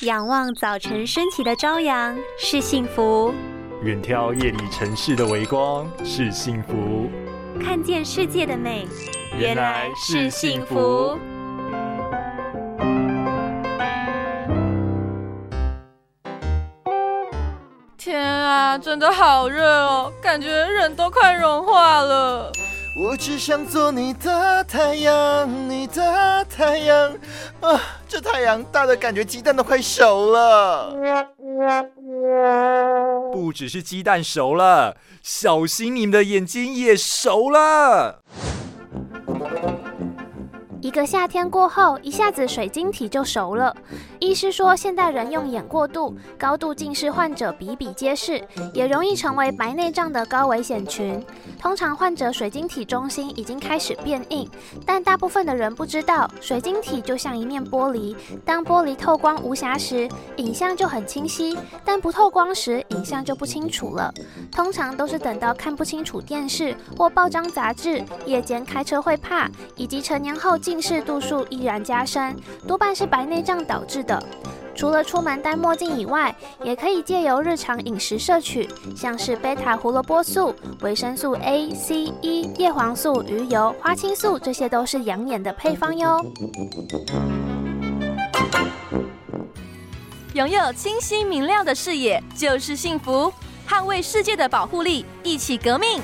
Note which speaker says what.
Speaker 1: 仰望早晨升起的朝阳是幸福，
Speaker 2: 远眺夜里城市的微光是幸福，
Speaker 1: 看见世界的美
Speaker 2: 原来是幸福。
Speaker 3: 天啊，真的好热哦，感觉人都快融化了。
Speaker 4: 我只想做你的太阳，你的太阳啊！这太阳大的感觉鸡蛋都快熟了。
Speaker 2: 不只是鸡蛋熟了，小心你们的眼睛也熟了。
Speaker 5: 一个夏天过后，一下子水晶体就熟了。医师说，现代人用眼过度，高度近视患者比比皆是，也容易成为白内障的高危险群。通常患者水晶体中心已经开始变硬，但大部分的人不知道，水晶体就像一面玻璃，当玻璃透光无瑕时，影像就很清晰；但不透光时，影像就不清楚了。通常都是等到看不清楚电视或报章杂志，夜间开车会怕，以及成年后近视度数依然加深，多半是白内障导致的。除了出门戴墨镜以外，也可以借由日常饮食摄取，像是贝塔胡萝卜素、维生素 A、C、E、叶黄素、鱼油、花青素，这些都是养眼的配方哟。
Speaker 3: 拥有清晰明亮的视野就是幸福，捍卫世界的保护力，一起革命。